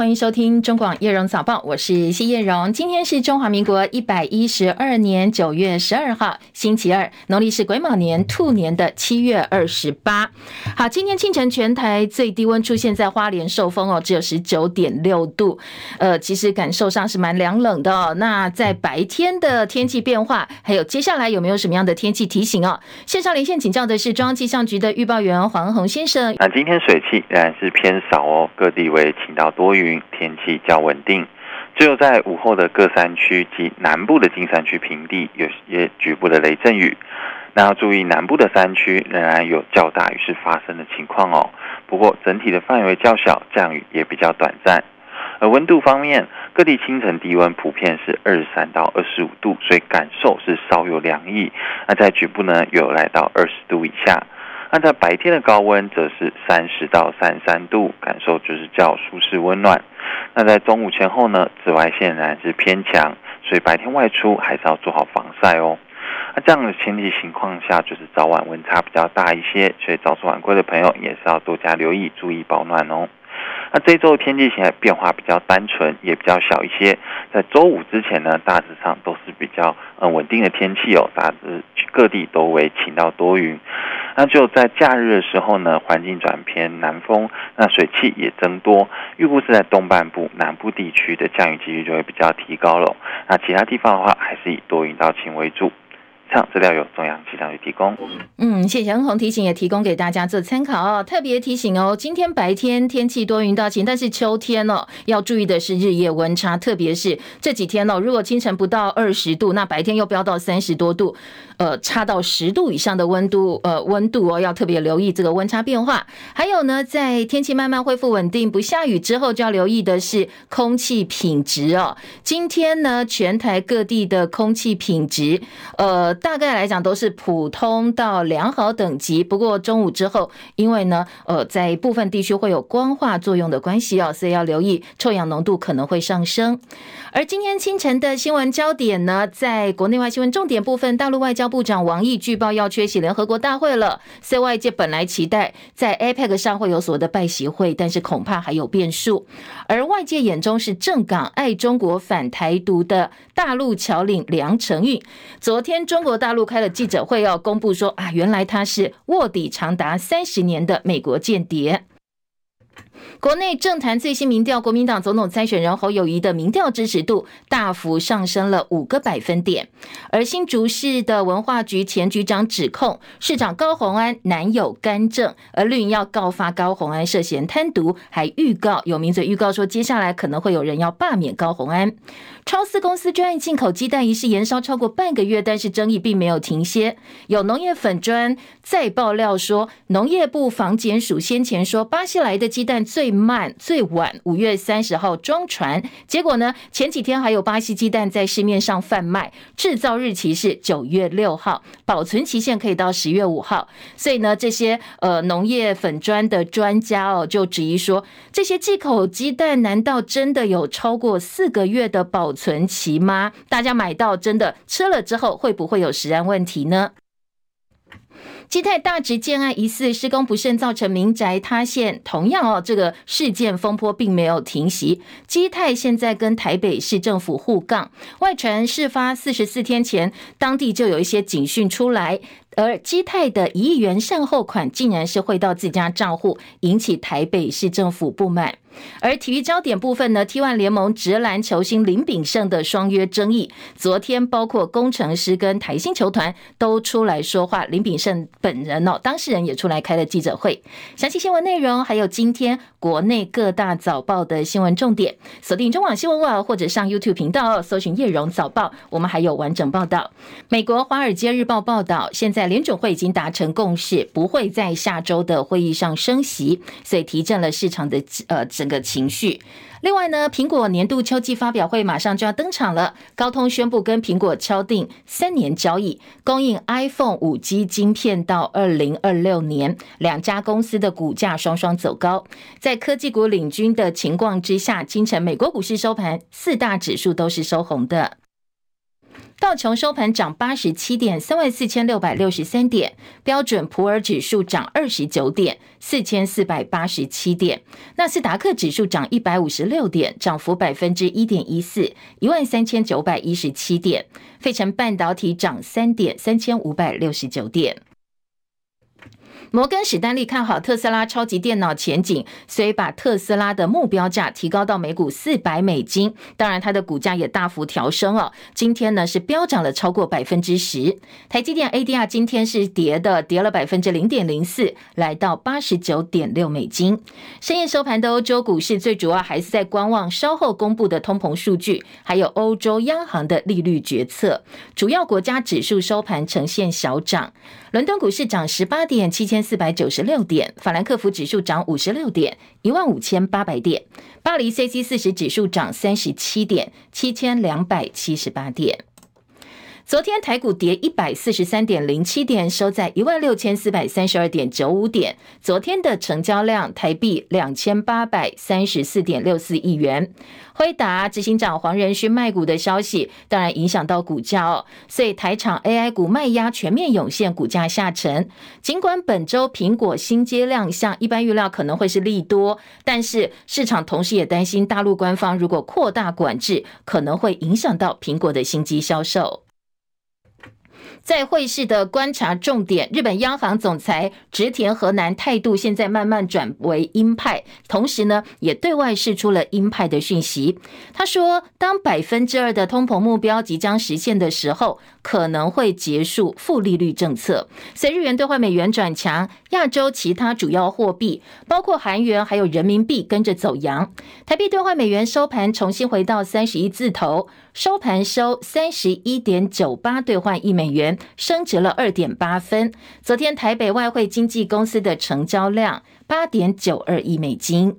欢迎收听中广叶荣早报，我是谢叶荣。今天是中华民国一百一十二年九月十二号，星期二，农历是癸卯年兔年的七月二十八。好，今天清晨全台最低温出现在花莲寿丰哦，只有十九点六度。呃，其实感受上是蛮凉冷的哦。那在白天的天气变化，还有接下来有没有什么样的天气提醒哦？线上连线请教的是中央气象局的预报员黄宏先生。那今天水汽仍然是偏少哦，各地为晴到多云，天气较稳定。只有在午后的各山区及南部的金山区平地有些局部的雷阵雨。那要注意，南部的山区仍然有较大雨势发生的情况哦。不过整体的范围较小，降雨也比较短暂。而温度方面，各地清晨低温普遍是二十三到二十五度，所以感受是稍有凉意。那在局部呢，有来到二十度以下。那在白天的高温则是三十到三十三度，感受就是较舒适温暖。那在中午前后呢，紫外线仍然是偏强，所以白天外出还是要做好防晒哦。那这样的天气情况下，就是早晚温差比较大一些，所以早出晚归的朋友也是要多加留意，注意保暖哦。那这周天气现在变化比较单纯，也比较小一些。在周五之前呢，大致上都是比较嗯稳定的天气哦，大致各地都为晴到多云。那就在假日的时候呢，环境转偏南风，那水汽也增多，预估是在东半部、南部地区的降雨几率就会比较提高了。那其他地方的话，还是以多云到晴为主。上资料由中央气象局提供。嗯，谢谢恩宏提醒，也提供给大家做参考哦。特别提醒哦，今天白天天气多云到晴，但是秋天哦，要注意的是日夜温差，特别是这几天哦，如果清晨不到二十度，那白天又飙到三十多度，呃，差到十度以上的温度，呃，温度哦，要特别留意这个温差变化。还有呢，在天气慢慢恢复稳定、不下雨之后，就要留意的是空气品质哦。今天呢，全台各地的空气品质，呃。大概来讲都是普通到良好等级，不过中午之后，因为呢，呃，在部分地区会有光化作用的关系哦，所以要留意臭氧浓度可能会上升。而今天清晨的新闻焦点呢，在国内外新闻重点部分，大陆外交部长王毅据报要缺席联合国大会了。所以外界本来期待在 APEC 上会有所谓的拜习会，但是恐怕还有变数。而外界眼中是正港爱中国反台独的大陆侨领梁承运，昨天中国大陆开了记者会，要公布说啊，原来他是卧底长达三十年的美国间谍。国内政坛最新民调，国民党总统参选人侯友谊的民调支持度大幅上升了五个百分点。而新竹市的文化局前局长指控市长高虹安男友干政，而绿营要告发高虹安涉嫌贪渎，还预告有名嘴预告说，接下来可能会有人要罢免高虹安。超思公司专案进口鸡蛋一事延烧超过半个月，但是争议并没有停歇。有农业粉专再爆料说，农业部防检署先前说巴西来的鸡蛋最慢最晚五月三十号装船，结果呢，前几天还有巴西鸡蛋在市面上贩卖，制造日期是九月六号，保存期限可以到十月五号。所以呢，这些呃农业粉砖的专家哦，就质疑说，这些进口鸡蛋难道真的有超过四个月的保存存期吗？大家买到真的吃了之后，会不会有食安问题呢？基泰大直建案疑似施工不慎造成民宅塌陷，同样哦，这个事件风波并没有停息。基泰现在跟台北市政府互杠，外传事发四十四天前，当地就有一些警讯出来。而基泰的一亿元善后款竟然是汇到自家账户，引起台北市政府不满。而体育焦点部分呢，T1 联盟职篮球星林炳胜的双约争议，昨天包括工程师跟台新球团都出来说话，林炳胜本人哦，当事人也出来开了记者会。详细新闻内容还有今天国内各大早报的新闻重点，锁定中广新闻网或者上 YouTube 频道搜寻叶荣早报，我们还有完整报道。美国华尔街日报报道，现在。在联准会已经达成共识，不会在下周的会议上升息，所以提振了市场的呃整个情绪。另外呢，苹果年度秋季发表会马上就要登场了，高通宣布跟苹果敲定三年交易，供应 iPhone 五 G 晶片到二零二六年。两家公司的股价双双走高，在科技股领军的情况之下，今晨美国股市收盘，四大指数都是收红的。道琼收盘涨八十七点，三万四千六百六十三点；标准普尔指数涨二十九点，四千四百八十七点；纳斯达克指数涨一百五十六点，涨幅百分之一点一四，一万三千九百一十七点；费城半导体涨三点，三千五百六十九点。摩根史丹利看好特斯拉超级电脑前景，所以把特斯拉的目标价提高到每股四百美金。当然，它的股价也大幅调升哦。今天呢是飙涨了超过百分之十。台积电 ADR 今天是跌的，跌了百分之零点零四，来到八十九点六美金。深夜收盘的欧洲股市最主要还是在观望稍后公布的通膨数据，还有欧洲央行的利率决策。主要国家指数收盘呈现小涨。伦敦股市涨十八点，七千四百九十六点；法兰克福指数涨五十六点，一万五千八百点；巴黎 CAC 四十指数涨三十七点，七千两百七十八点。昨天台股跌一百四十三点零七点，收在一万六千四百三十二点九五点。昨天的成交量台币两千八百三十四点六四亿元。辉达执行长黄仁勋卖股的消息，当然影响到股价哦。所以台厂 AI 股卖压全面涌现，股价下沉。尽管本周苹果新机亮相，一般预料可能会是利多，但是市场同时也担心大陆官方如果扩大管制，可能会影响到苹果的新机销售。在汇市的观察重点，日本央行总裁植田和男态度现在慢慢转为鹰派，同时呢，也对外释出了鹰派的讯息。他说，当百分之二的通膨目标即将实现的时候，可能会结束负利率政策。随日元兑换美元转强，亚洲其他主要货币，包括韩元还有人民币跟着走扬。台币兑换美元收盘重新回到三十一字头。收盘收三十一点九八兑换一美元，升值了二点八分。昨天台北外汇经纪公司的成交量八点九二亿美金。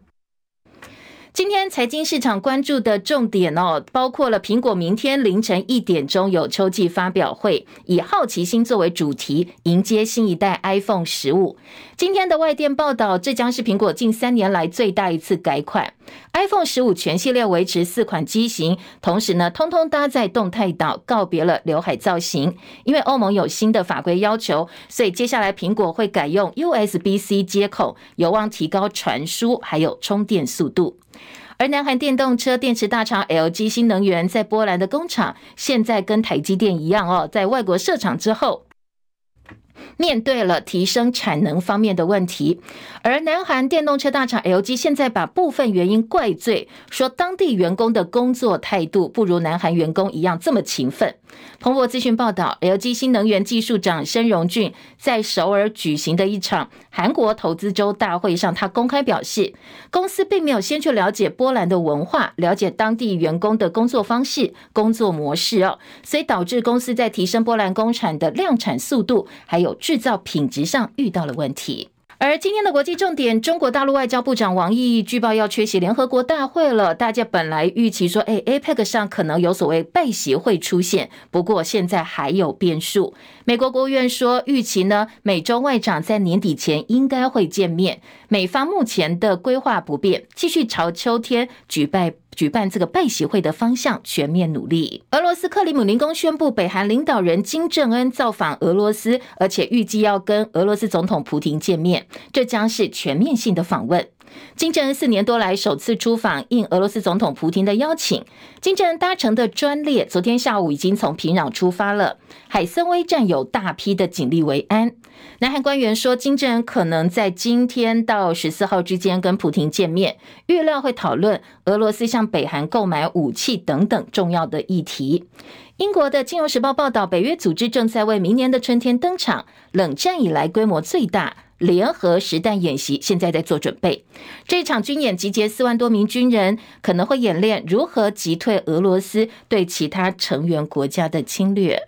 今天财经市场关注的重点哦，包括了苹果明天凌晨一点钟有秋季发表会，以好奇心作为主题，迎接新一代 iPhone 十五。今天的外电报道，这将是苹果近三年来最大一次改款。iPhone 十五全系列维持四款机型，同时呢，通通搭载动态岛，告别了刘海造型。因为欧盟有新的法规要求，所以接下来苹果会改用 USB-C 接口，有望提高传输还有充电速度。而南韩电动车电池大厂 LG 新能源在波兰的工厂，现在跟台积电一样哦，在外国设厂之后。面对了提升产能方面的问题，而南韩电动车大厂 LG 现在把部分原因怪罪，说当地员工的工作态度不如南韩员工一样这么勤奋。彭博资讯报道，LG 新能源技术长申荣俊在首尔举行的一场韩国投资周大会上，他公开表示，公司并没有先去了解波兰的文化，了解当地员工的工作方式、工作模式哦，所以导致公司在提升波兰工厂的量产速度，还有制造品质上遇到了问题。而今天的国际重点，中国大陆外交部长王毅据报要缺席联合国大会了。大家本来预期说，哎，APEC 上可能有所谓拜习会出现，不过现在还有变数。美国国务院说，预期呢，美中外长在年底前应该会见面。美方目前的规划不变，继续朝秋天举办。举办这个拜习会的方向全面努力。俄罗斯克里姆林宫宣布，北韩领导人金正恩造访俄罗斯，而且预计要跟俄罗斯总统普廷见面，这将是全面性的访问。金正恩四年多来首次出访，应俄罗斯总统普京的邀请，金正恩搭乘的专列昨天下午已经从平壤出发了。海参崴站有大批的警力维安。南韩官员说，金正恩可能在今天到十四号之间跟普京见面，预料会讨论俄罗斯向北韩购买武器等等重要的议题。英国的《金融时报》报道，北约组织正在为明年的春天登场，冷战以来规模最大。联合实弹演习现在在做准备，这场军演集结四万多名军人，可能会演练如何击退俄罗斯对其他成员国家的侵略。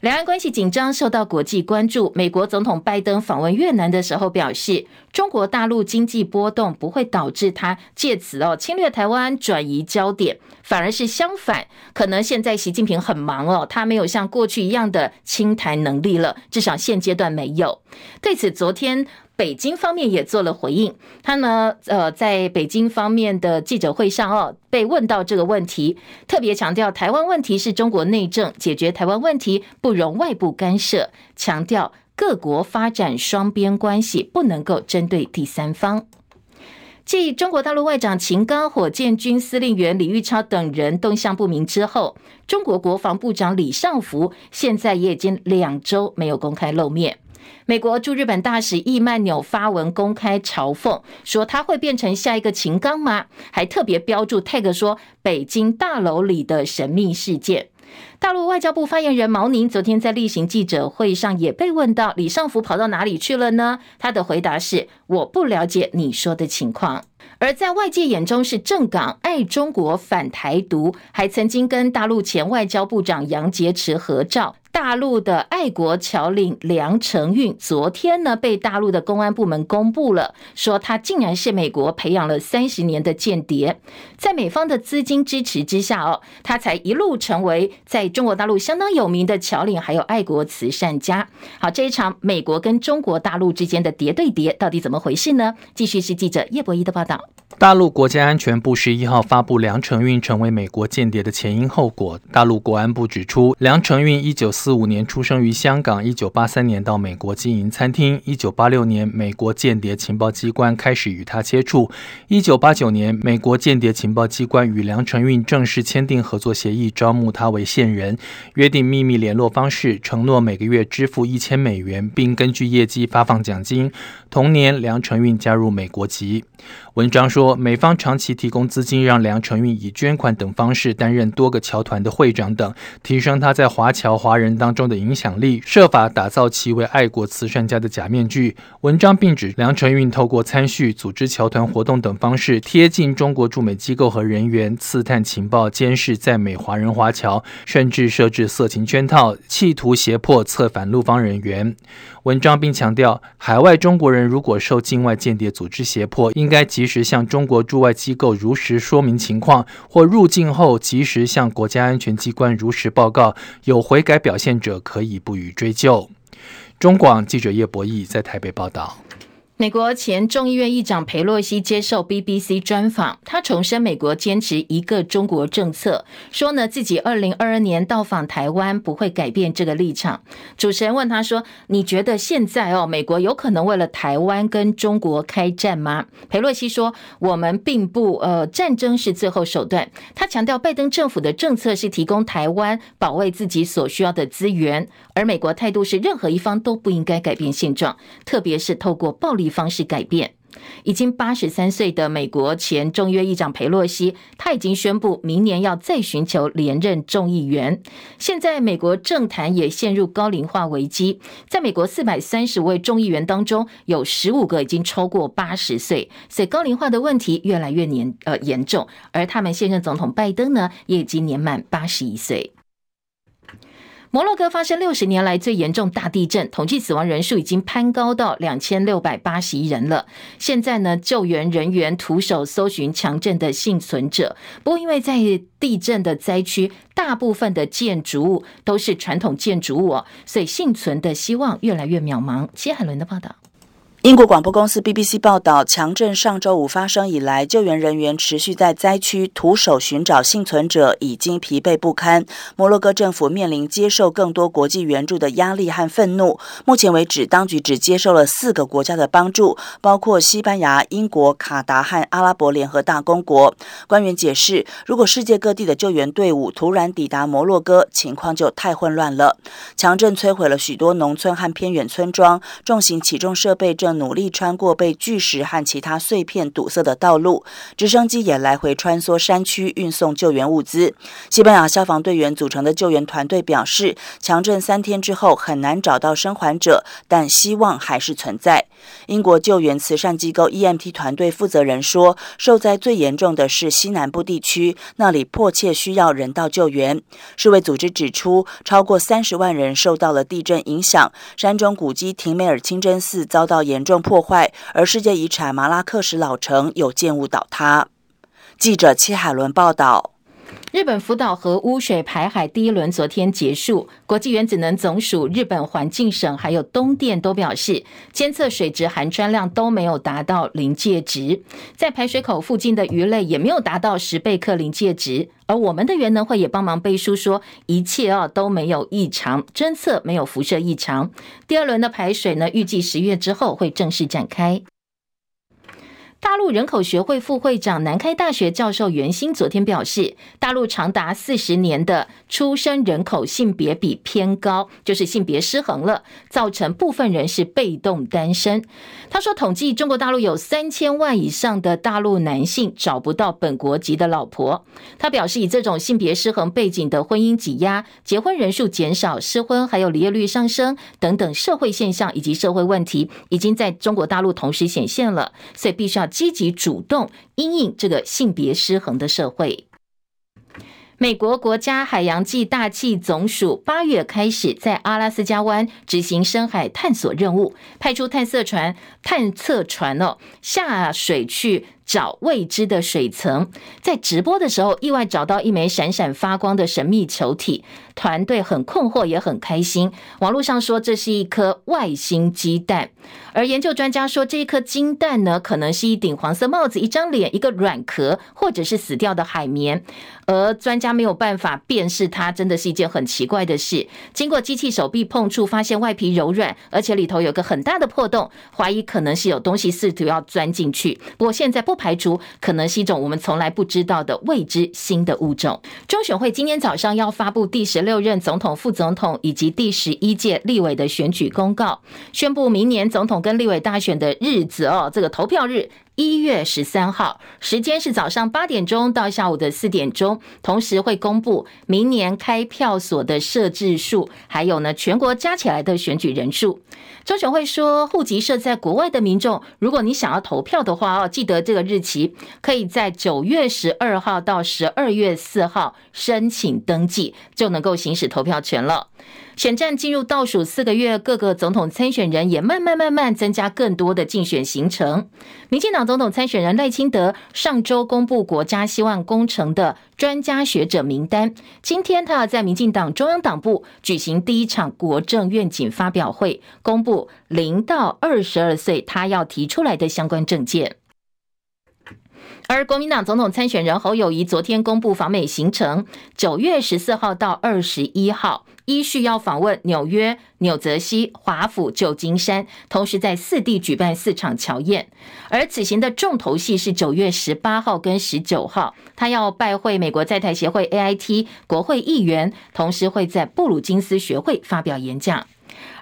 两岸关系紧张，受到国际关注。美国总统拜登访问越南的时候表示，中国大陆经济波动不会导致他借此哦侵略台湾，转移焦点，反而是相反，可能现在习近平很忙哦，他没有像过去一样的清台能力了，至少现阶段没有。对此，昨天北京方面也做了回应。他呢，呃，在北京方面的记者会上哦，被问到这个问题，特别强调台湾问题是中国内政，解决台湾问题不容外部干涉，强调各国发展双边关系不能够针对第三方。继中国大陆外长秦刚、火箭军司令员李玉超等人动向不明之后，中国国防部长李尚福现在也已经两周没有公开露面。美国驻日本大使易曼纽发文公开嘲讽，说他会变成下一个秦刚吗？还特别标注 tag 说北京大楼里的神秘事件。大陆外交部发言人毛宁昨天在例行记者会上也被问到李尚福跑到哪里去了呢？他的回答是：我不了解你说的情况。而在外界眼中是正港爱中国反台独，还曾经跟大陆前外交部长杨洁篪合照。大陆的爱国侨领梁承运昨天呢，被大陆的公安部门公布了，说他竟然是美国培养了三十年的间谍，在美方的资金支持之下哦，他才一路成为在中国大陆相当有名的侨领，还有爱国慈善家。好，这一场美国跟中国大陆之间的谍对谍，到底怎么回事呢？继续是记者叶博一的报道。大陆国家安全部十一号发布梁承运成为美国间谍的前因后果。大陆国安部指出，梁承运一九四五年出生于香港，一九八三年到美国经营餐厅，一九八六年美国间谍情报机关开始与他接触，一九八九年美国间谍情报机关与梁承运正式签订合作协议，招募他为线人，约定秘密联络方式，承诺每个月支付一千美元，并根据业绩发放奖金。同年，梁承运加入美国籍。文章说，美方长期提供资金，让梁承运以捐款等方式担任多个侨团的会长等，提升他在华侨华人当中的影响力，设法打造其为爱国慈善家的假面具。文章并指，梁承运透过参叙、组织侨团活动等方式，贴近中国驻美机构和人员，刺探情报、监视在美华人华侨，甚至设置色情圈套，企图胁迫策反陆方人员。文章并强调，海外中国人如果受境外间谍组织胁迫，应该及时向中国驻外机构如实说明情况，或入境后及时向国家安全机关如实报告。有悔改表现者可以不予追究。中广记者叶博弈在台北报道。美国前众议院议长裴洛西接受 BBC 专访，他重申美国坚持一个中国政策，说呢自己二零二二年到访台湾不会改变这个立场。主持人问他说：“你觉得现在哦，美国有可能为了台湾跟中国开战吗？”裴洛西说：“我们并不，呃，战争是最后手段。”他强调，拜登政府的政策是提供台湾保卫自己所需要的资源，而美国态度是任何一方都不应该改变现状，特别是透过暴力。方式改变，已经八十三岁的美国前众议院议长佩洛西，他已经宣布明年要再寻求连任众议员。现在美国政坛也陷入高龄化危机，在美国四百三十位众议员当中，有十五个已经超过八十岁，所以高龄化的问题越来越严呃严重。而他们现任总统拜登呢，也已经年满八十一岁。摩洛哥发生六十年来最严重大地震，统计死亡人数已经攀高到两千六百八十一人了。现在呢，救援人员徒手搜寻强震的幸存者。不过，因为在地震的灾区，大部分的建筑物都是传统建筑物哦，所以幸存的希望越来越渺茫。齐海伦的报道。英国广播公司 BBC 报道，强震上周五发生以来，救援人员持续在灾区徒手寻找幸存者，已经疲惫不堪。摩洛哥政府面临接受更多国际援助的压力和愤怒。目前为止，当局只接受了四个国家的帮助，包括西班牙、英国、卡达和阿拉伯联合大公国。官员解释，如果世界各地的救援队伍突然抵达摩洛哥，情况就太混乱了。强震摧毁了许多农村和偏远村庄，重型起重设备正努力穿过被巨石和其他碎片堵塞的道路，直升机也来回穿梭山区运送救援物资。西班牙消防队员组成的救援团队表示，强震三天之后很难找到生还者，但希望还是存在。英国救援慈善机构 EMT 团队负责人说，受灾最严重的是西南部地区，那里迫切需要人道救援。世卫组织指出，超过三十万人受到了地震影响，山中古迹廷梅尔清真寺遭到严重破坏，而世界遗产马拉克什老城有建物倒塌。记者戚海伦报道。日本福岛核污水排海第一轮昨天结束，国际原子能总署、日本环境省还有东电都表示，监测水质含氚量都没有达到临界值，在排水口附近的鱼类也没有达到十贝克临界值。而我们的原能会也帮忙背书说，一切啊都没有异常，侦测没有辐射异常。第二轮的排水呢，预计十月之后会正式展开。大陆人口学会副会长、南开大学教授袁新昨天表示，大陆长达四十年的出生人口性别比偏高，就是性别失衡了，造成部分人是被动单身。他说，统计中国大陆有三千万以上的大陆男性找不到本国籍的老婆。他表示，以这种性别失衡背景的婚姻挤压、结婚人数减少、失婚还有离业率上升等等社会现象以及社会问题，已经在中国大陆同时显现了，所以必须要。积极主动因应这个性别失衡的社会。美国国家海洋暨大气总署八月开始在阿拉斯加湾执行深海探索任务，派出探测船、探测船哦下水去。找未知的水层，在直播的时候意外找到一枚闪闪发光的神秘球体，团队很困惑也很开心。网络上说这是一颗外星鸡蛋，而研究专家说这一颗金蛋呢，可能是一顶黄色帽子、一张脸、一个软壳，或者是死掉的海绵。而专家没有办法辨识它，真的是一件很奇怪的事。经过机器手臂碰触，发现外皮柔软，而且里头有个很大的破洞，怀疑可能是有东西试图要钻进去。不过现在不。不排除可能是一种我们从来不知道的未知新的物种。中选会今天早上要发布第十六任总统、副总统以及第十一届立委的选举公告，宣布明年总统跟立委大选的日子哦，这个投票日。一月十三号，时间是早上八点钟到下午的四点钟，同时会公布明年开票所的设置数，还有呢全国加起来的选举人数。中选会说，户籍设在国外的民众，如果你想要投票的话哦，记得这个日期，可以在九月十二号到十二月四号申请登记，就能够行使投票权了。选战进入倒数四个月，各个总统参选人也慢慢慢慢增加更多的竞选行程。民进党总统参选人赖清德上周公布国家希望工程的专家学者名单，今天他要在民进党中央党部举行第一场国政愿景发表会，公布零到二十二岁他要提出来的相关政见。而国民党总统参选人侯友宜昨天公布访美行程，九月十四号到二十一号，依序要访问纽约、纽泽西、华府、旧金山，同时在四地举办四场侨宴。而此行的重头戏是九月十八号跟十九号，他要拜会美国在台协会 AIT 国会议员，同时会在布鲁金斯学会发表演讲。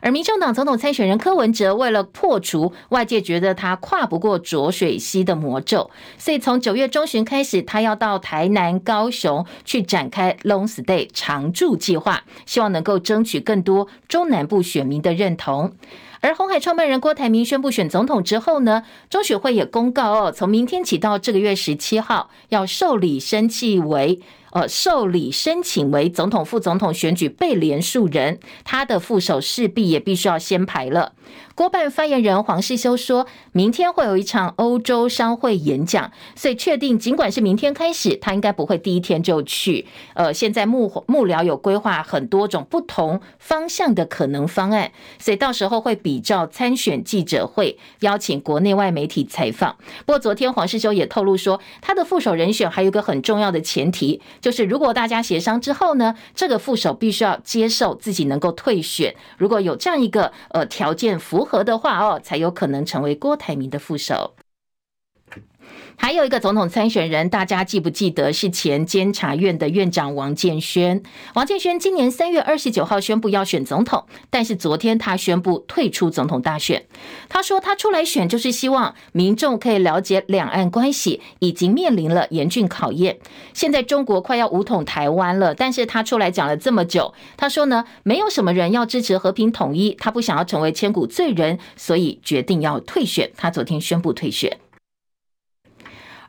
而民众党总统参选人柯文哲为了破除外界觉得他跨不过浊水溪的魔咒，所以从九月中旬开始，他要到台南、高雄去展开 Long Stay 常住计划，希望能够争取更多中南部选民的认同。而红海创办人郭台铭宣布选总统之后呢，中选会也公告哦，从明天起到这个月十七号要受理申请为。呃，受理申请为总统、副总统选举被连署人，他的副手势必也必须要先排了。郭办发言人黄世修说，明天会有一场欧洲商会演讲，所以确定，尽管是明天开始，他应该不会第一天就去。呃，现在幕幕僚有规划很多种不同方向的可能方案，所以到时候会比照参选记者会，邀请国内外媒体采访。不过昨天黄世修也透露说，他的副手人选还有一个很重要的前提，就是如果大家协商之后呢，这个副手必须要接受自己能够退选。如果有这样一个呃条件符。如何的话哦，才有可能成为郭台铭的副手。还有一个总统参选人，大家记不记得是前监察院的院长王建煊？王建煊今年三月二十九号宣布要选总统，但是昨天他宣布退出总统大选。他说他出来选就是希望民众可以了解两岸关系已经面临了严峻考验。现在中国快要武统台湾了，但是他出来讲了这么久，他说呢，没有什么人要支持和平统一，他不想要成为千古罪人，所以决定要退选。他昨天宣布退选。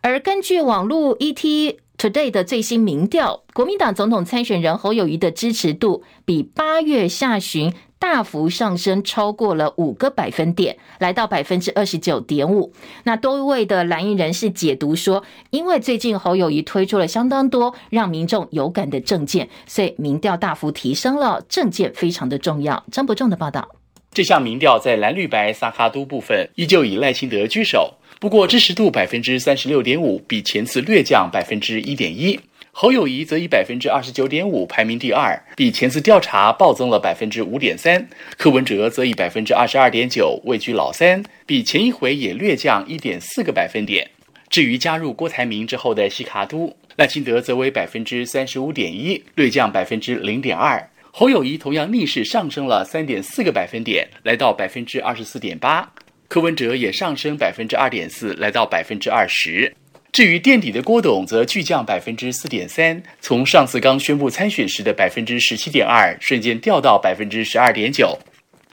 而根据网络 ET Today 的最新民调，国民党总统参选人侯友宜的支持度比八月下旬大幅上升，超过了五个百分点，来到百分之二十九点五。那多位的蓝营人士解读说，因为最近侯友宜推出了相当多让民众有感的政见，所以民调大幅提升了，政见非常的重要。张伯仲的报道。这项民调在蓝绿白萨哈都部分依旧以赖清德居首，不过支持度百分之三十六点五，比前次略降百分之一点一。侯友谊则以百分之二十九点五排名第二，比前次调查暴增了百分之五点三。柯文哲则以百分之二十二点九位居老三，比前一回也略降一点四个百分点。至于加入郭台铭之后的西卡都，赖清德则为百分之三十五点一，略降百分之零点二。侯友谊同样逆势上升了三点四个百分点，来到百分之二十四点八。柯文哲也上升百分之二点四，来到百分之二十。至于垫底的郭董，则巨降百分之四点三，从上次刚宣布参选时的百分之十七点二，瞬间掉到百分之十二点九。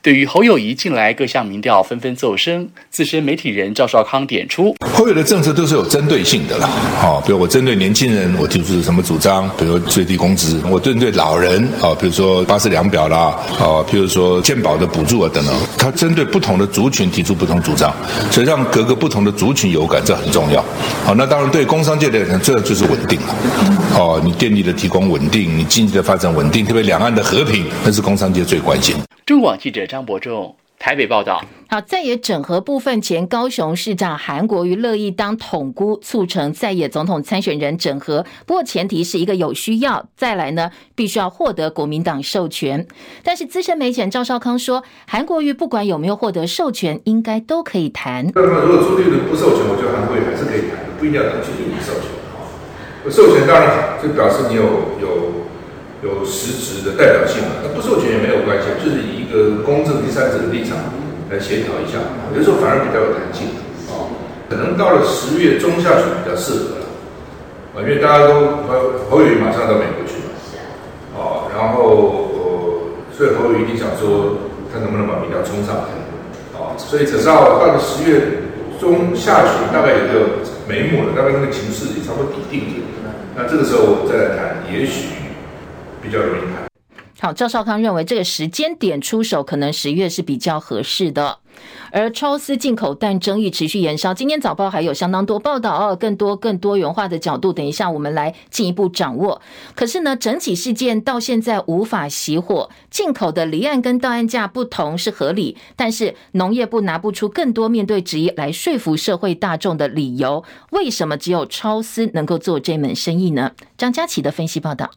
对于侯友谊近来各项民调纷纷奏升，资深媒体人赵少康点出：侯友的政策都是有针对性的啦，哦，比如我针对年轻人，我提出什么主张，比如最低工资；我针对老人，哦，比如说八十两表啦，哦，比如说健保的补助啊等等，他针对不同的族群提出不同主张，所以让各个不同的族群有感，这很重要。好，那当然对工商界的人，这就是稳定了。哦，你电力的提供稳定，你经济的发展稳定，特别两岸的和平，那是工商界最关心。中广记者张伯仲台北报道。好，在野整合部分，前高雄市长韩国瑜乐意当统姑，促成在野总统参选人整合。不过前提是一个有需要，再来呢，必须要获得国民党授权。但是资深媒体人赵少康说，韩国瑜不管有没有获得授权，应该都可以谈。那么如果朱立伦不授权，我觉得韩国瑜还是可以谈，不一定要等朱立伦授权。授权当然好，就表示你有有。有实质的代表性嘛？那不授权也没有关系，就是以一个公正第三者的立场来协调一下，有时候反而比较有弹性啊。可能到了十月中下旬比较适合了啊，因为大家都侯侯宇马上到美国去了啊，然后所以侯宇一定想说他能不能把民调冲上来啊，所以只要到了十月中下旬，大概有个眉目了，大概那个情势也差不多底定了，那这个时候再来谈，也许。比较容易谈。好，赵少康认为这个时间点出手，可能十月是比较合适的。而超丝进口蛋争议持续延烧，今天早报还有相当多报道哦，更多更多元化的角度，等一下我们来进一步掌握。可是呢，整体事件到现在无法熄火，进口的离岸跟到岸价不同是合理，但是农业部拿不出更多面对质疑来说服社会大众的理由，为什么只有超丝能够做这门生意呢？张佳琪的分析报道。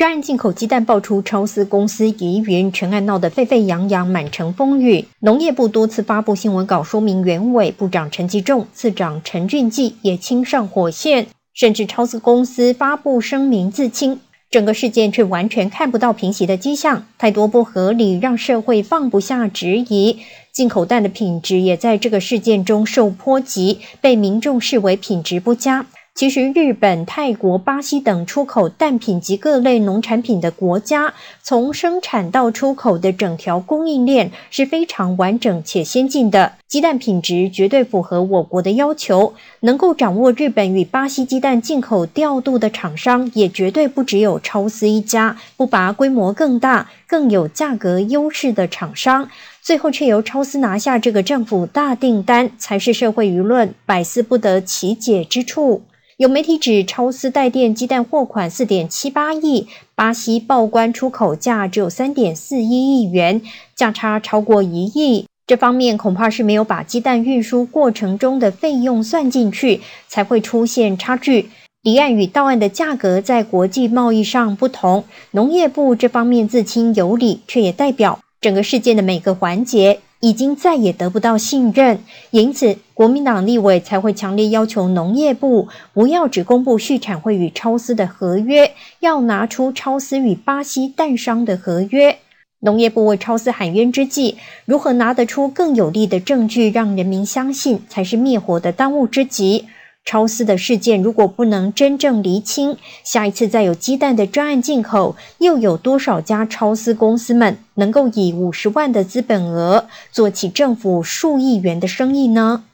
专案进口鸡蛋爆出超丝公司疑云，全案闹得沸沸扬扬，满城风雨。农业部多次发布新闻稿说明原委，部长陈吉仲、次长陈俊记也亲上火线，甚至超丝公司发布声明自清。整个事件却完全看不到平息的迹象，太多不合理，让社会放不下质疑。进口蛋的品质也在这个事件中受波及，被民众视为品质不佳。其实，日本、泰国、巴西等出口蛋品及各类农产品的国家，从生产到出口的整条供应链是非常完整且先进的。鸡蛋品质绝对符合我国的要求。能够掌握日本与巴西鸡蛋进口调度的厂商，也绝对不只有超丝一家。不拔规模更大、更有价格优势的厂商，最后却由超丝拿下这个政府大订单，才是社会舆论百思不得其解之处。有媒体指，超丝代垫鸡蛋货款四点七八亿，巴西报关出口价只有三点四一亿元，价差超过一亿。这方面恐怕是没有把鸡蛋运输过程中的费用算进去，才会出现差距。离岸与到岸的价格在国际贸易上不同，农业部这方面自清有理，却也代表整个事件的每个环节。已经再也得不到信任，因此国民党立委才会强烈要求农业部不要只公布畜产会与超丝的合约，要拿出超丝与巴西蛋商的合约。农业部为超丝喊冤之际，如何拿得出更有力的证据，让人民相信，才是灭火的当务之急。超丝的事件如果不能真正厘清，下一次再有鸡蛋的专案进口，又有多少家超丝公司们能够以五十万的资本额做起政府数亿元的生意呢？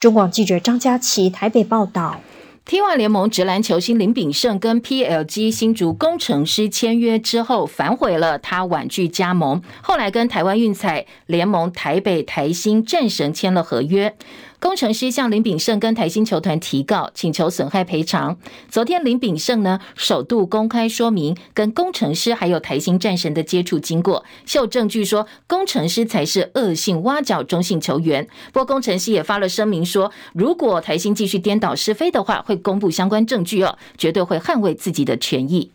中广记者张佳琪台北报道。T1 联盟直篮球星林炳胜跟 PLG 新竹工程师签约之后，反悔了，他婉拒加盟，后来跟台湾运彩联盟台北台新战神签了合约。工程师向林炳胜跟台新球团提告，请求损害赔偿。昨天林炳胜呢，首度公开说明跟工程师还有台新战神的接触经过，秀证据说工程师才是恶性挖角中信球员。不过工程师也发了声明说，如果台新继续颠倒是非的话，会公布相关证据哦，绝对会捍卫自己的权益。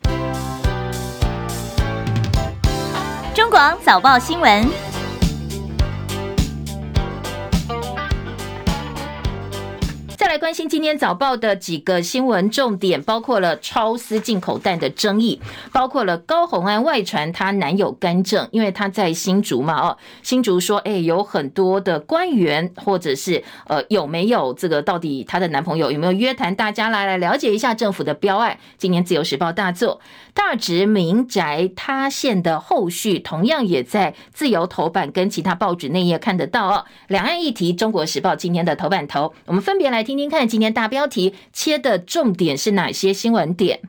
中广早报新闻。关心今天早报的几个新闻重点，包括了超丝进口蛋的争议，包括了高虹安外传她男友干政，因为她在新竹嘛，哦，新竹说，哎，有很多的官员或者是呃有没有这个到底她的男朋友有没有约谈，大家来来了解一下政府的标案。今年自由时报大作，大直民宅塌陷的后续，同样也在自由头版跟其他报纸内页看得到哦。两岸议题，中国时报今天的头版头，我们分别来听。听看今天大标题切的重点是哪些新闻点？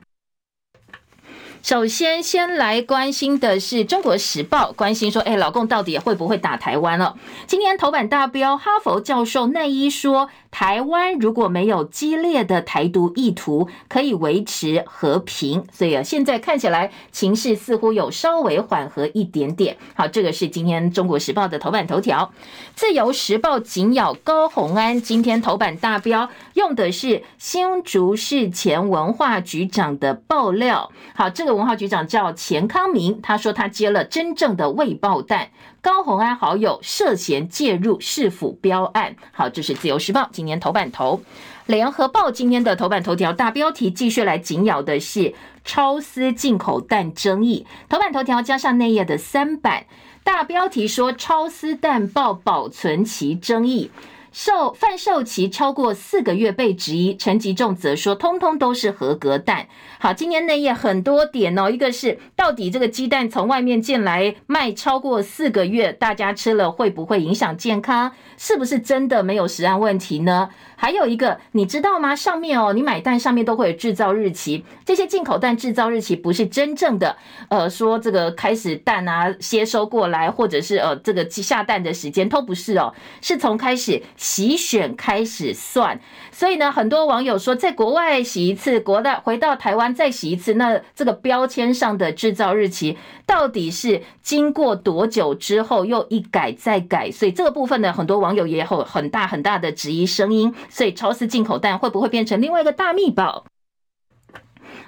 首先，先来关心的是《中国时报》，关心说，哎，老共到底会不会打台湾了？今天头版大标，哈佛教授奈伊说。台湾如果没有激烈的台独意图，可以维持和平。所以啊，现在看起来情势似乎有稍微缓和一点点。好，这个是今天中国时报的头版头条。自由时报紧咬高虹安，今天头版大标用的是新竹市前文化局长的爆料。好，这个文化局长叫钱康明，他说他接了真正的未爆弹。高虹安好友涉嫌介入市府标案，好，这是自由时报今年头版头。联合报今天的头版头条大标题继续来紧咬的是超丝进口蛋争议，头版头条加上内页的三版大标题说超丝蛋报保存其争议。售贩售期超过四个月被质疑，陈吉仲则说，通通都是合格蛋。好，今年内页很多点哦，一个是到底这个鸡蛋从外面进来卖超过四个月，大家吃了会不会影响健康？是不是真的没有食安问题呢？还有一个，你知道吗？上面哦，你买蛋上面都会有制造日期，这些进口蛋制造日期不是真正的，呃，说这个开始蛋啊接收过来，或者是呃这个下蛋的时间都不是哦，是从开始洗选开始算。所以呢，很多网友说，在国外洗一次，国外回到台湾再洗一次，那这个标签上的制造日期到底是经过多久之后又一改再改？所以这个部分呢，很多网友也有很大很大的质疑声音。所以超市进口蛋会不会变成另外一个大秘宝？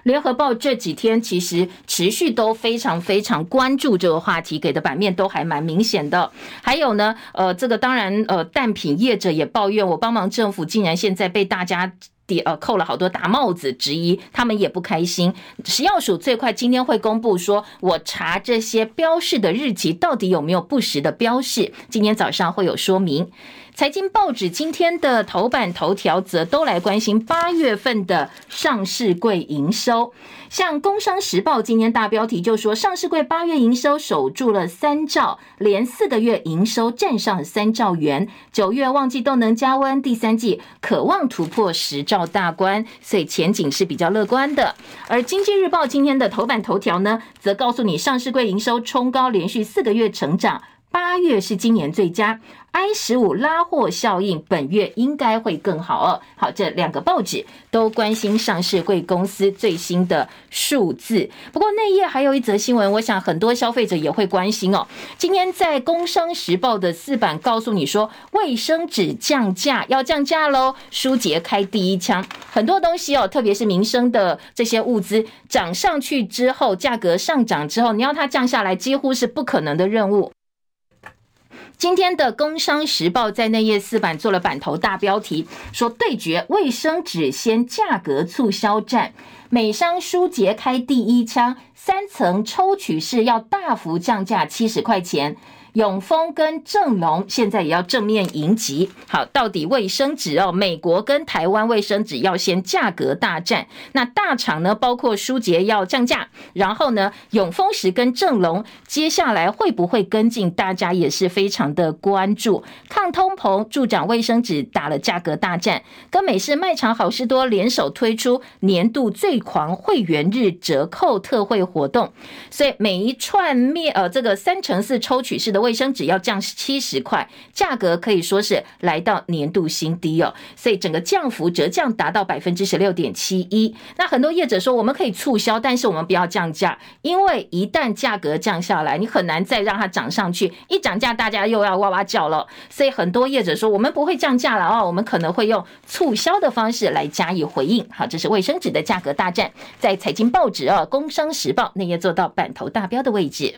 联合报这几天其实持续都非常非常关注这个话题，给的版面都还蛮明显的。还有呢，呃，这个当然，呃，蛋品业者也抱怨，我帮忙政府竟然现在被大家抵呃扣了好多大帽子，质疑他们也不开心。食药署最快今天会公布，说我查这些标示的日期到底有没有不实的标示，今天早上会有说明。财经报纸今天的头版头条则都来关心八月份的上市柜营收，像《工商时报》今天大标题就说，上市柜八月营收守住了三兆，连四个月营收站上三兆元，九月旺季都能加温，第三季可望突破十兆大关，所以前景是比较乐观的。而《经济日报》今天的头版头条呢，则告诉你上市柜营收冲高，连续四个月成长，八月是今年最佳。I 十五拉货效应，本月应该会更好哦。好，这两个报纸都关心上市贵公司最新的数字。不过内页还有一则新闻，我想很多消费者也会关心哦。今天在《工商时报》的四版告诉你说，卫生纸降价要降价喽，舒洁开第一枪。很多东西哦，特别是民生的这些物资涨上去之后，价格上涨之后，你要它降下来，几乎是不可能的任务。今天的《工商时报》在内页四版做了版头大标题，说对决卫生纸先价格促销战，美商舒洁开第一枪，三层抽取式要大幅降价七十块钱。永丰跟正隆现在也要正面迎击。好，到底卫生纸哦，美国跟台湾卫生纸要先价格大战。那大厂呢，包括舒洁要降价，然后呢，永丰时跟正隆接下来会不会跟进？大家也是非常的关注。抗通膨助长卫生纸打了价格大战，跟美式卖场好市多联手推出年度最狂会员日折扣特惠活动，所以每一串面呃这个三乘四抽取式的卫生纸要降七十块，价格可以说是来到年度新低哦。所以整个降幅折降达到百分之十六点七一。那很多业者说我们可以促销，但是我们不要降价，因为一旦价格降下来，你很难再让它涨上去。一涨价，大家又要哇哇叫了。所以很多业者说我们不会降价了哦，我们可能会用促销的方式来加以回应。好，这是卫生纸的价格大战，在财经报纸啊，《工商时报》那页做到版头大标的位置。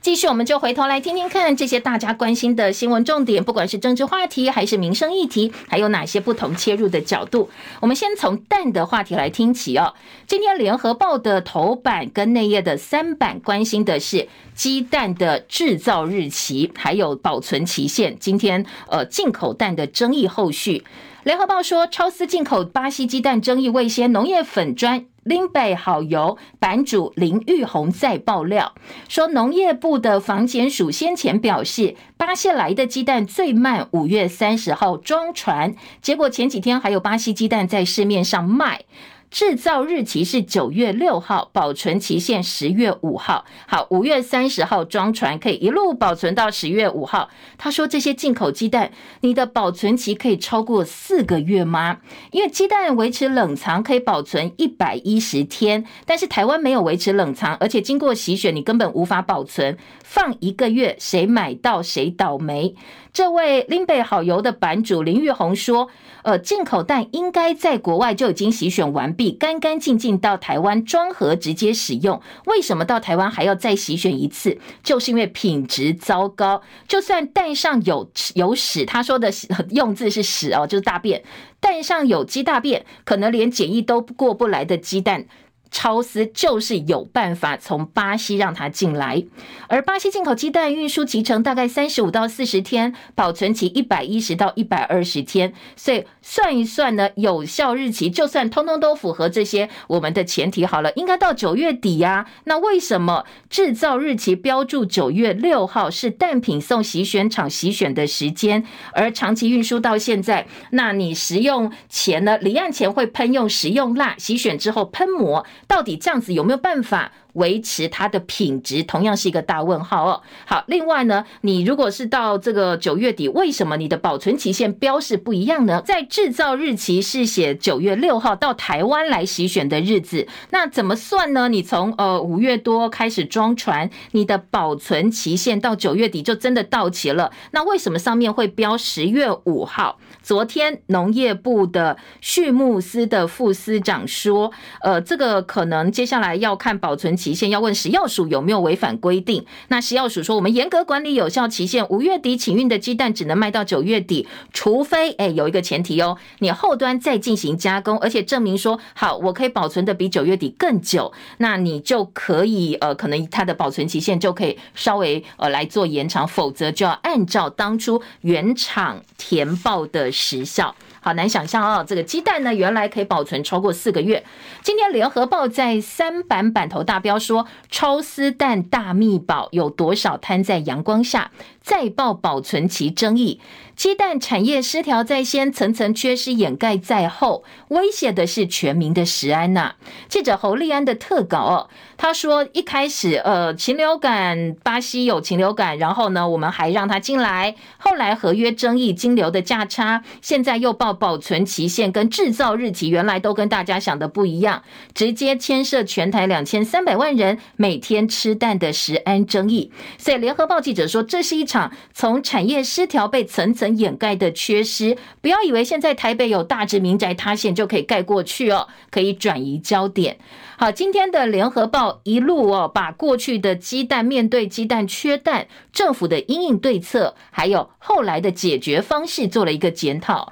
继续，我们就回头来听听看这些大家关心的新闻重点，不管是政治话题还是民生议题，还有哪些不同切入的角度。我们先从蛋的话题来听起哦。今天联合报的头版跟内页的三版关心的是鸡蛋的制造日期，还有保存期限。今天呃，进口蛋的争议后续。联合报说，超私进口巴西鸡蛋争议未歇，农业粉专。林北好油版主林玉红再爆料说，农业部的房检署先前表示，巴西来的鸡蛋最慢五月三十号装船，结果前几天还有巴西鸡蛋在市面上卖。制造日期是九月六号，保存期限十月五号。好，五月三十号装船，可以一路保存到十月五号。他说，这些进口鸡蛋，你的保存期可以超过四个月吗？因为鸡蛋维持冷藏可以保存一百一十天，但是台湾没有维持冷藏，而且经过洗选，你根本无法保存。放一个月，谁买到谁倒霉。这位林北好油的版主林玉红说：“呃，进口蛋应该在国外就已经洗选完毕，干干净净到台湾装盒直接使用。为什么到台湾还要再洗选一次？就是因为品质糟糕。就算蛋上有有屎，他说的用字是屎哦，就是大便。蛋上有鸡大便，可能连检疫都过不来的鸡蛋。”超丝就是有办法从巴西让它进来，而巴西进口鸡蛋运输期程大概三十五到四十天，保存期一百一十到一百二十天，所以算一算呢，有效日期就算通通都符合这些我们的前提好了，应该到九月底呀。那为什么制造日期标注九月六号是蛋品送洗选厂洗选的时间，而长期运输到现在，那你食用前呢，离岸前会喷用食用蜡，洗选之后喷膜。到底这样子有没有办法维持它的品质，同样是一个大问号哦。好，另外呢，你如果是到这个九月底，为什么你的保存期限标示不一样呢？在制造日期是写九月六号到台湾来洗选的日子，那怎么算呢？你从呃五月多开始装船，你的保存期限到九月底就真的到期了。那为什么上面会标十月五号？昨天农业部的畜牧司的副司长说，呃，这个可能接下来要看保存期限，要问食药署有没有违反规定。那食药署说，我们严格管理有效期限，五月底请运的鸡蛋只能卖到九月底，除非哎有一个前提哦，你后端再进行加工，而且证明说好，我可以保存的比九月底更久，那你就可以呃，可能它的保存期限就可以稍微呃来做延长，否则就要按照当初原厂填报的。时效好难想象啊！这个鸡蛋呢，原来可以保存超过四个月。今天联合报在三版版头大标说，超丝蛋大秘宝有多少摊在阳光下？再报保存期争议，鸡蛋产业失调在先，层层缺失掩盖在后，威胁的是全民的食安呐、记者侯立安的特稿哦，他说一开始呃禽流感，巴西有禽流感，然后呢我们还让他进来，后来合约争议，金流的价差，现在又报保存期限跟制造日期，原来都跟大家想的不一样，直接牵涉全台两千三百万人每天吃蛋的食安争议。所以联合报记者说，这是一场。从产业失调被层层掩盖的缺失，不要以为现在台北有大直民宅塌陷就可以盖过去哦，可以转移焦点。好，今天的联合报一路哦，把过去的鸡蛋面对鸡蛋缺蛋，政府的因应对策，还有后来的解决方式做了一个检讨。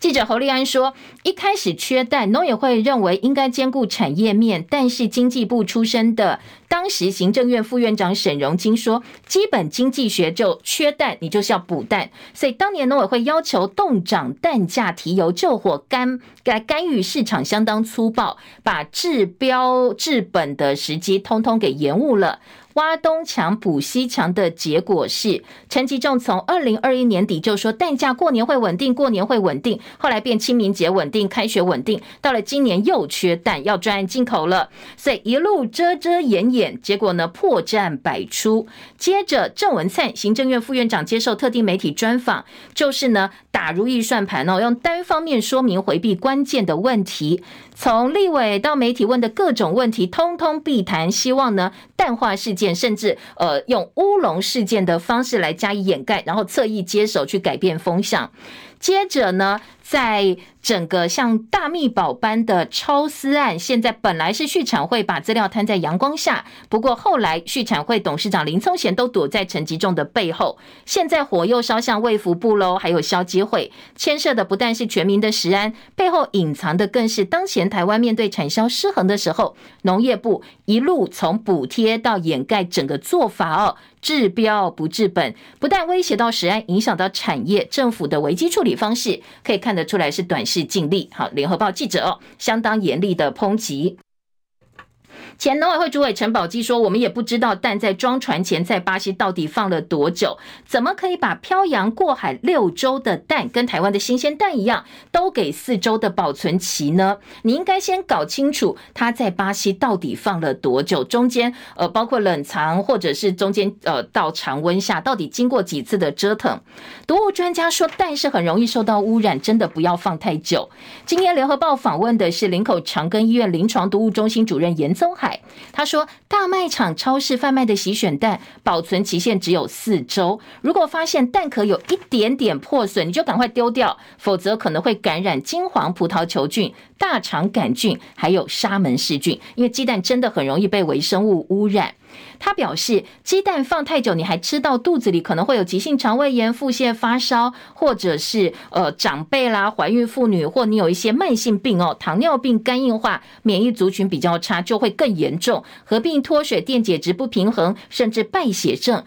记者侯立安说，一开始缺蛋，农委会认为应该兼顾产业面，但是经济部出身的当时行政院副院长沈荣金说，基本经济学就缺蛋，你就是要补蛋，所以当年农委会要求冻涨蛋价提油救火，干干干预市场相当粗暴，把治标治本的时机通通给延误了。挖东墙补西墙的结果是，陈吉仲从二零二一年底就说蛋价过年会稳定，过年会稳定，后来变清明节稳定，开学稳定，到了今年又缺蛋，要专案进口了，所以一路遮遮掩掩，结果呢破绽百出。接着郑文灿行政院副院长接受特定媒体专访，就是呢打如意算盘哦，用单方面说明回避关键的问题。从立委到媒体问的各种问题，通通避谈，希望呢淡化事件，甚至呃用乌龙事件的方式来加以掩盖，然后侧翼接手去改变风向。接着呢，在整个像大秘宝般的超私案，现在本来是畜产会把资料摊在阳光下，不过后来畜产会董事长林聪贤都躲在陈吉仲的背后，现在火又烧向卫福部喽，还有消基会，牵涉的不但是全民的食安，背后隐藏的更是当前台湾面对产销失衡的时候，农业部一路从补贴到掩盖整个做法哦。治标不治本，不但威胁到食安，影响到产业，政府的危机处理方式可以看得出来是短视尽力。好，联合报记者，相当严厉的抨击。前农委会主委陈宝基说：“我们也不知道蛋在装船前在巴西到底放了多久，怎么可以把漂洋过海六周的蛋跟台湾的新鲜蛋一样，都给四周的保存期呢？你应该先搞清楚它在巴西到底放了多久，中间呃包括冷藏或者是中间呃到常温下，到底经过几次的折腾。毒物专家说蛋是很容易受到污染，真的不要放太久。今天联合报访问的是林口长庚医院临床毒物中心主任严宗海。”他说，大卖场、超市贩卖的洗选蛋保存期限只有四周，如果发现蛋壳有一点点破损，你就赶快丢掉，否则可能会感染金黄葡萄球菌、大肠杆菌，还有沙门氏菌，因为鸡蛋真的很容易被微生物污染。他表示，鸡蛋放太久，你还吃到肚子里，可能会有急性肠胃炎、腹泻、发烧，或者是呃长辈啦、怀孕妇女，或你有一些慢性病哦，糖尿病、肝硬化，免疫族群比较差，就会更严重，合并脱水、电解质不平衡，甚至败血症。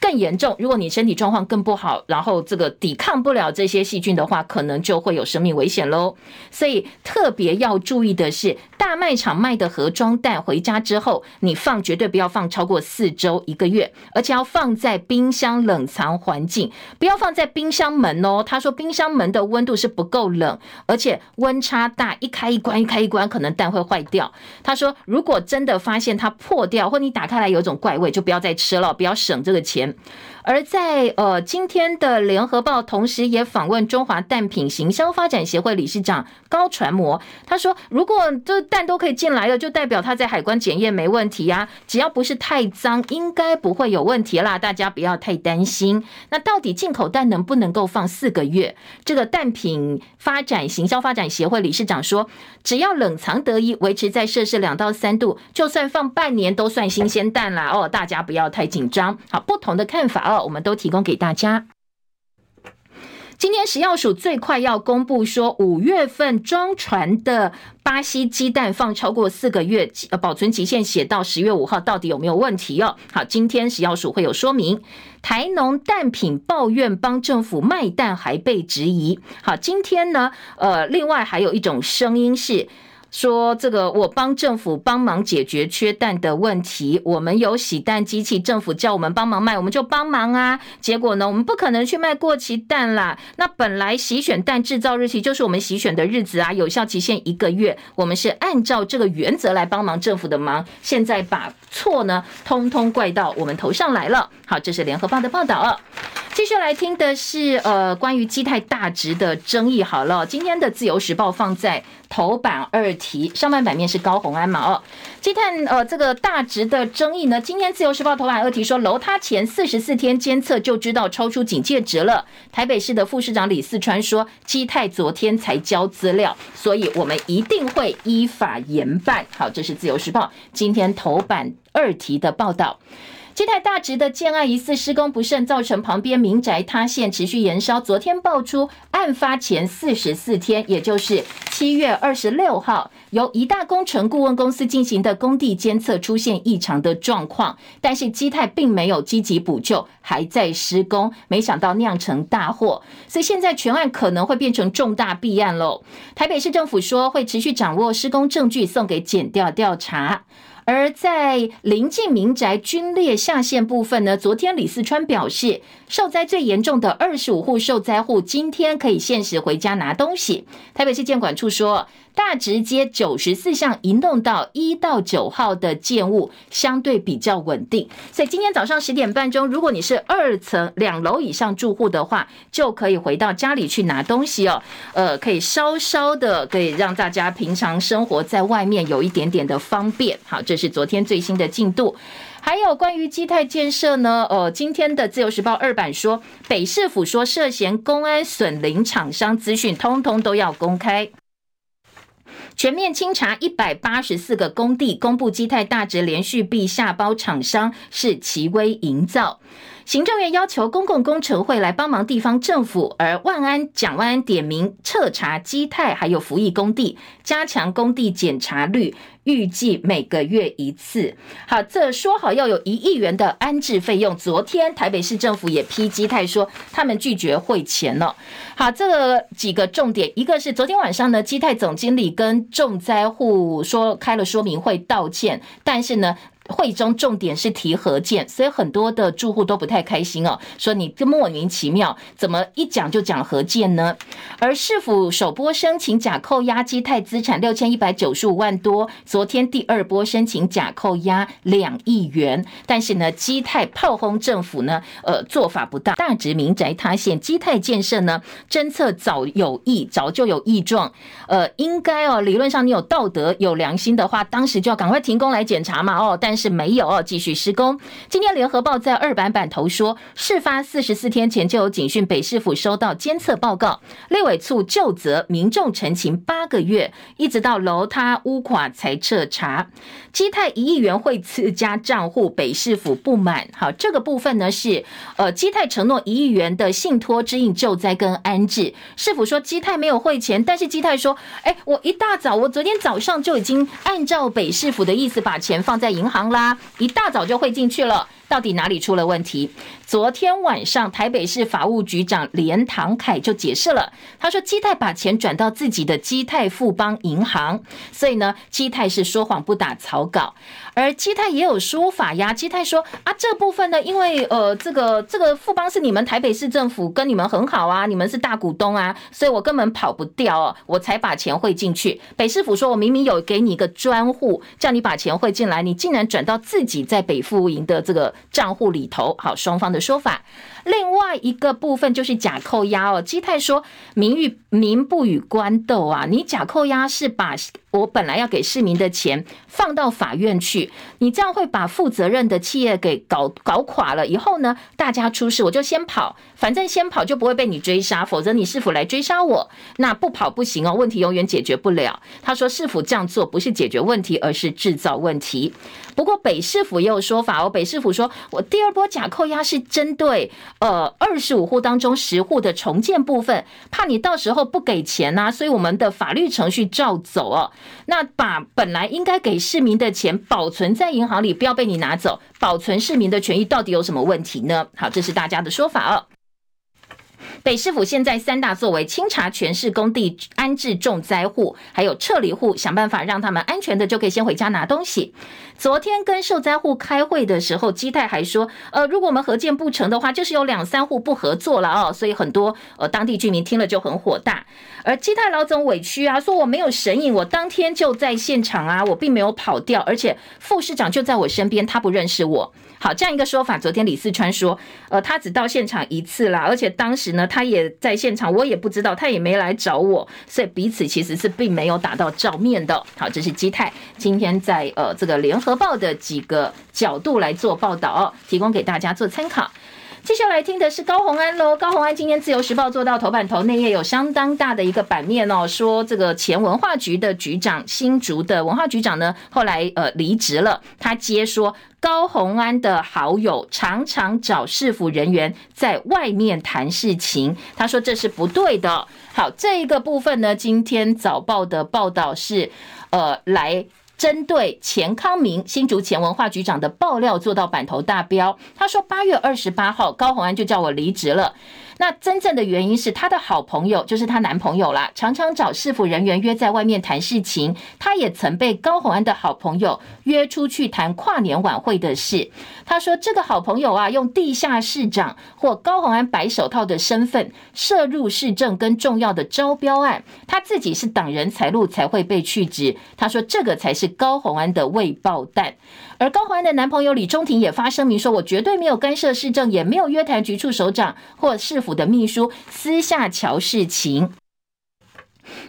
更严重，如果你身体状况更不好，然后这个抵抗不了这些细菌的话，可能就会有生命危险喽。所以特别要注意的是，大卖场卖的盒装蛋回家之后，你放绝对不要放超过四周一个月，而且要放在冰箱冷藏环境，不要放在冰箱门哦。他说冰箱门的温度是不够冷，而且温差大，一开一关一开一关，可能蛋会坏掉。他说如果真的发现它破掉，或你打开来有种怪味，就不要再吃了，不要省这个钱。嗯而在呃今天的联合报，同时也访问中华蛋品行销发展协会理事长高传模，他说：“如果这蛋都可以进来了，就代表他在海关检验没问题呀，只要不是太脏，应该不会有问题啦。大家不要太担心。那到底进口蛋能不能够放四个月？这个蛋品发展行销发展协会理事长说，只要冷藏得宜，维持在摄氏两到三度，就算放半年都算新鲜蛋啦。哦，大家不要太紧张。好，不同的看法哦，我们都提供给大家。今天食药署最快要公布说，五月份装船的巴西鸡蛋放超过四个月，保存期限写到十月五号，到底有没有问题哦？好，今天食药署会有说明。台农蛋品抱怨帮政府卖蛋还被质疑。好，今天呢，呃，另外还有一种声音是。说这个，我帮政府帮忙解决缺蛋的问题。我们有洗蛋机器，政府叫我们帮忙卖，我们就帮忙啊。结果呢，我们不可能去卖过期蛋啦。那本来洗选蛋制造日期就是我们洗选的日子啊，有效期限一个月。我们是按照这个原则来帮忙政府的忙。现在把错呢，通通怪到我们头上来了。好，这是联合报的报道啊。继续来听的是呃，关于基泰大值的争议。好了，今天的自由时报放在头版二题，上半版面是高虹安嘛？哦，基泰呃这个大值的争议呢，今天自由时报头版二题说，楼塌前四十四天监测就知道超出警戒值了。台北市的副市长李四川说，基泰昨天才交资料，所以我们一定会依法严办。好，这是自由时报今天头版二题的报道。基泰大直的建案疑似施工不慎，造成旁边民宅塌陷，持续延烧。昨天爆出案发前四十四天，也就是七月二十六号，由一大工程顾问公司进行的工地监测出现异常的状况，但是基泰并没有积极补救，还在施工，没想到酿成大祸，所以现在全案可能会变成重大弊案喽。台北市政府说会持续掌握施工证据，送给检调调查。而在临近民宅均列下线部分呢，昨天李四川表示，受灾最严重的二十五户受灾户今天可以限时回家拿东西。台北市建管处说，大直街九十四巷一弄到一到九号的建物相对比较稳定，所以今天早上十点半钟，如果你是二层两楼以上住户的话，就可以回到家里去拿东西哦。呃，可以稍稍的可以让大家平常生活在外面有一点点的方便。好，这是昨天最新的进度。还有关于基泰建设呢？呃，今天的自由时报二版说，北市府说涉嫌公安损邻厂商资讯，通通都要公开。全面清查一百八十四个工地，公布基泰大直连续壁下包厂商是奇威营造。行政院要求公共工程会来帮忙地方政府，而万安蒋万安点名彻查基泰还有服役工地，加强工地检查率，预计每个月一次。好，这说好要有一亿元的安置费用，昨天台北市政府也批基泰说他们拒绝汇钱了。好，这个几个重点，一个是昨天晚上呢，基泰总经理跟重灾户说开了说明会道歉，但是呢。会中重点是提合建，所以很多的住户都不太开心哦，说你这莫名其妙，怎么一讲就讲合建呢？而市府首波申请假扣押基泰资产六千一百九十五万多，昨天第二波申请假扣押两亿元，但是呢，基泰炮轰政府呢，呃，做法不当，大直民宅塌陷，基泰建设呢，侦测早有异，早就有异状，呃，应该哦，理论上你有道德有良心的话，当时就要赶快停工来检查嘛，哦，但是没有继续施工。今天联合报在二版版头说，事发四十四天前就有警讯，北市府收到监测报告，立委处就责，民众陈情八个月，一直到楼塌屋垮才彻查。基泰一亿元汇自家账户，北市府不满。好，这个部分呢是呃，基泰承诺一亿元的信托支应救灾跟安置，市府说基泰没有汇钱，但是基泰说，哎，我一大早，我昨天早上就已经按照北市府的意思把钱放在银行啦，一大早就会进去了。到底哪里出了问题？昨天晚上，台北市法务局长连唐凯就解释了，他说基泰把钱转到自己的基泰富邦银行，所以呢，基泰是说谎不打草稿。而基泰也有说法呀，基泰说啊，这部分呢，因为呃，这个这个富邦是你们台北市政府跟你们很好啊，你们是大股东啊，所以我根本跑不掉哦，我才把钱汇进去。北市府说我明明有给你一个专户，叫你把钱汇进来，你竟然转到自己在北富营的这个。账户里头，好，双方的说法。另外一个部分就是假扣押哦，基泰说民与民不与官斗啊，你假扣押是把我本来要给市民的钱放到法院去，你这样会把负责任的企业给搞搞垮了。以后呢，大家出事我就先跑，反正先跑就不会被你追杀，否则你市府来追杀我，那不跑不行哦，问题永远解决不了。他说市府这样做不是解决问题，而是制造问题。不过北市府也有说法哦，北市府说我第二波假扣押是针对。呃，二十五户当中十户的重建部分，怕你到时候不给钱呐、所以我们的法律程序照走哦。那把本来应该给市民的钱保存在银行里，不要被你拿走，保存市民的权益到底有什么问题呢？好，这是大家的说法哦。北市府现在三大作为：清查全市工地安置重灾户，还有撤离户，想办法让他们安全的就可以先回家拿东西。昨天跟受灾户开会的时候，基泰还说，呃，如果我们合建不成的话，就是有两三户不合作了哦，所以很多呃当地居民听了就很火大。而基泰老总委屈啊，说我没有神隐，我当天就在现场啊，我并没有跑掉，而且副市长就在我身边，他不认识我。好，这样一个说法，昨天李四川说，呃，他只到现场一次啦，而且当时呢，他也在现场，我也不知道，他也没来找我，所以彼此其实是并没有打到照面的。好，这是基泰今天在呃这个联合报的几个角度来做报道，提供给大家做参考。接下来听的是高虹安喽。高虹安今天自由时报做到头版头，内页有相当大的一个版面哦，说这个前文化局的局长新竹的文化局长呢，后来呃离职了。他接说高虹安的好友常常找市府人员在外面谈事情，他说这是不对的。好，这一个部分呢，今天早报的报道是呃来。针对钱康明新竹前文化局长的爆料做到版头大标，他说八月二十八号高虹安就叫我离职了。那真正的原因是她的好朋友，就是她男朋友啦，常常找市府人员约在外面谈事情。她也曾被高虹安的好朋友约出去谈跨年晚会的事。她说这个好朋友啊，用地下市长或高虹安白手套的身份涉入市政跟重要的招标案，她自己是挡人财路才会被去职。她说这个才是高虹安的未爆弹。而高虹安的男朋友李中庭也发声明说：“我绝对没有干涉市政，也没有约谈局处首长或市府的秘书私下瞧事情。”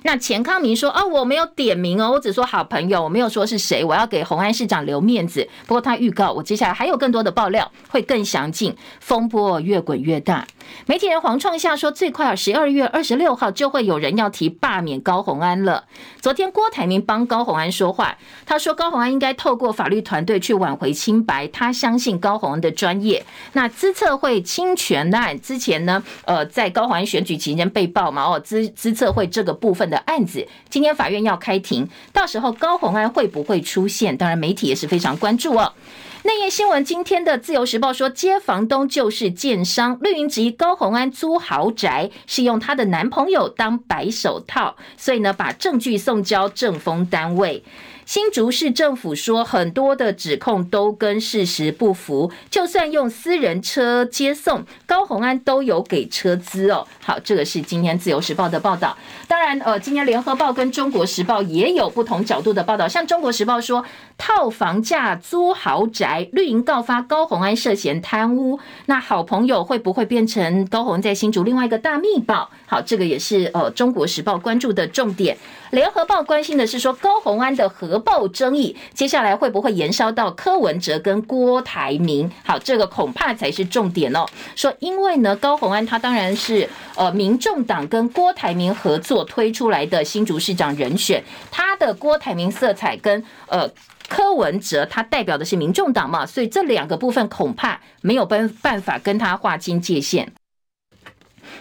那钱康明说：“哦，我没有点名哦，我只说好朋友，我没有说是谁。我要给虹安市长留面子。不过他预告，我接下来还有更多的爆料，会更详尽。风波越滚越大。媒体人黄创夏说，最快十二月二十六号就会有人要提罢免高虹安了。昨天郭台铭帮高虹安说话，他说高虹安应该透过法律团队去挽回清白，他相信高虹安的专业。那资策会侵权案之前呢，呃，在高虹安选举期间被爆嘛，哦，资资策会这个部部分。”的案子，今天法院要开庭，到时候高红安会不会出现？当然，媒体也是非常关注哦。内页新闻，今天的自由时报说，接房东就是建商，绿云集高红安租豪宅是用她的男朋友当白手套，所以呢，把证据送交政风单位。新竹市政府说，很多的指控都跟事实不符。就算用私人车接送，高虹安都有给车资哦。好，这个是今天自由时报的报道。当然，呃，今天联合报跟中国时报也有不同角度的报道。像中国时报说，套房价租豪宅，绿营告发高虹安涉嫌贪污。那好朋友会不会变成高虹安在新竹另外一个大密报？好，这个也是呃中国时报关注的重点。联合报关心的是说，高虹安的核爆争议，接下来会不会延烧到柯文哲跟郭台铭？好，这个恐怕才是重点哦。说因为呢，高虹安他当然是呃民众党跟郭台铭合作推出来的新竹市长人选，他的郭台铭色彩跟呃柯文哲他代表的是民众党嘛，所以这两个部分恐怕没有办办法跟他划清界限。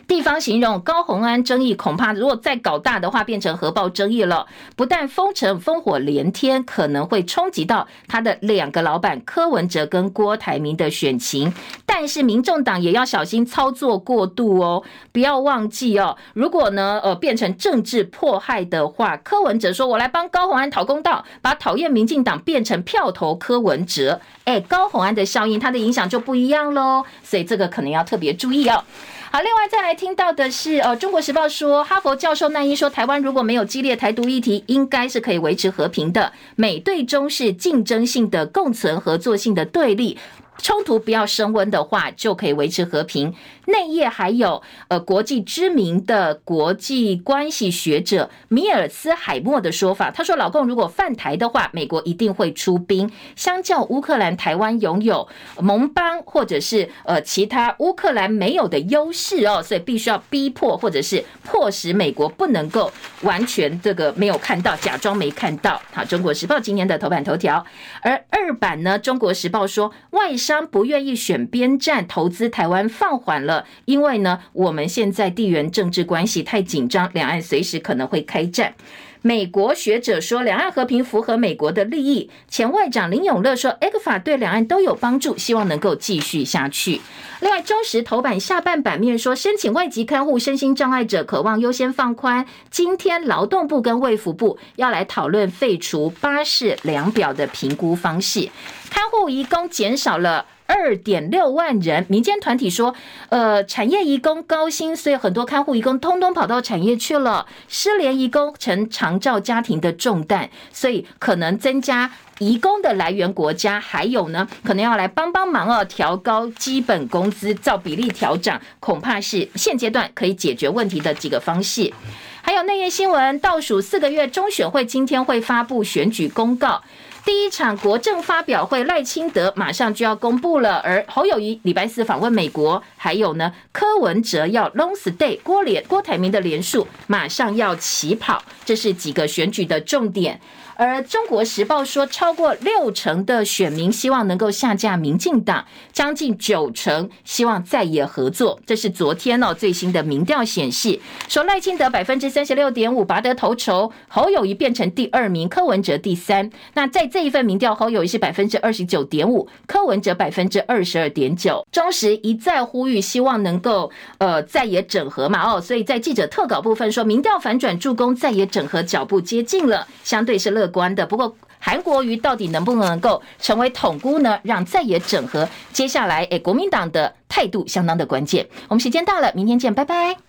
地方形容高虹安争议，恐怕如果再搞大的话，变成核爆争议了。不但封城烽火连天，可能会冲击到他的两个老板柯文哲跟郭台铭的选情。但是民众党也要小心操作过度哦，不要忘记哦。如果呢，呃，变成政治迫害的话，柯文哲说：“我来帮高虹安讨公道，把讨厌民进党变成票投柯文哲。”哎，高虹安的效应，它的影响就不一样喽。所以这个可能要特别注意哦。好，另外再来听到的是，呃，《中国时报》说，哈佛教授奈伊说，台湾如果没有激烈台独议题，应该是可以维持和平的。美对中是竞争性的共存、合作性的对立。冲突不要升温的话，就可以维持和平。内页还有呃国际知名的国际关系学者米尔斯海默的说法，他说：“老共如果犯台的话，美国一定会出兵。相较乌克兰，台湾拥有盟邦或者是呃其他乌克兰没有的优势哦，所以必须要逼迫或者是迫使美国不能够完全这个没有看到，假装没看到。”好，《中国时报》今天的头版头条，而二版呢，《中国时报》说外。商不愿意选边站投资台湾放缓了，因为呢，我们现在地缘政治关系太紧张，两岸随时可能会开战。美国学者说，两岸和平符合美国的利益。前外长林永乐说，ECFA 对两岸都有帮助，希望能够继续下去。另外，中时头版下半版面说，申请外籍看护身心障碍者渴望优先放宽。今天劳动部跟卫福部要来讨论废除巴士量表的评估方式。看护移工减少了二点六万人，民间团体说，呃，产业移工高薪，所以很多看护移工通通跑到产业去了。失联移工成长照家庭的重担，所以可能增加移工的来源国家，还有呢，可能要来帮帮忙哦，调高基本工资，照比例调涨，恐怕是现阶段可以解决问题的几个方式。还有内页新闻，倒数四个月，中选会今天会发布选举公告。第一场国政发表会，赖清德马上就要公布了，而侯友谊礼拜四访问美国，还有呢，柯文哲要 long stay，郭连郭台铭的连署马上要起跑，这是几个选举的重点。而中国时报说，超过六成的选民希望能够下架民进党，将近九成希望在野合作。这是昨天哦最新的民调显示，说赖清德百分之三十六点五拔得头筹，侯友谊变成第二名，柯文哲第三。那在这一份民调，侯友谊是百分之二十九点五，柯文哲百分之二十二点九。中时一再呼吁，希望能够呃在野整合嘛哦，所以在记者特稿部分说，民调反转助攻在野整合脚步接近了，相对是乐。关的，不过韩国瑜到底能不能够成为统姑呢？让再也整合，接下来诶，国民党的态度相当的关键。我们时间到了，明天见，拜拜。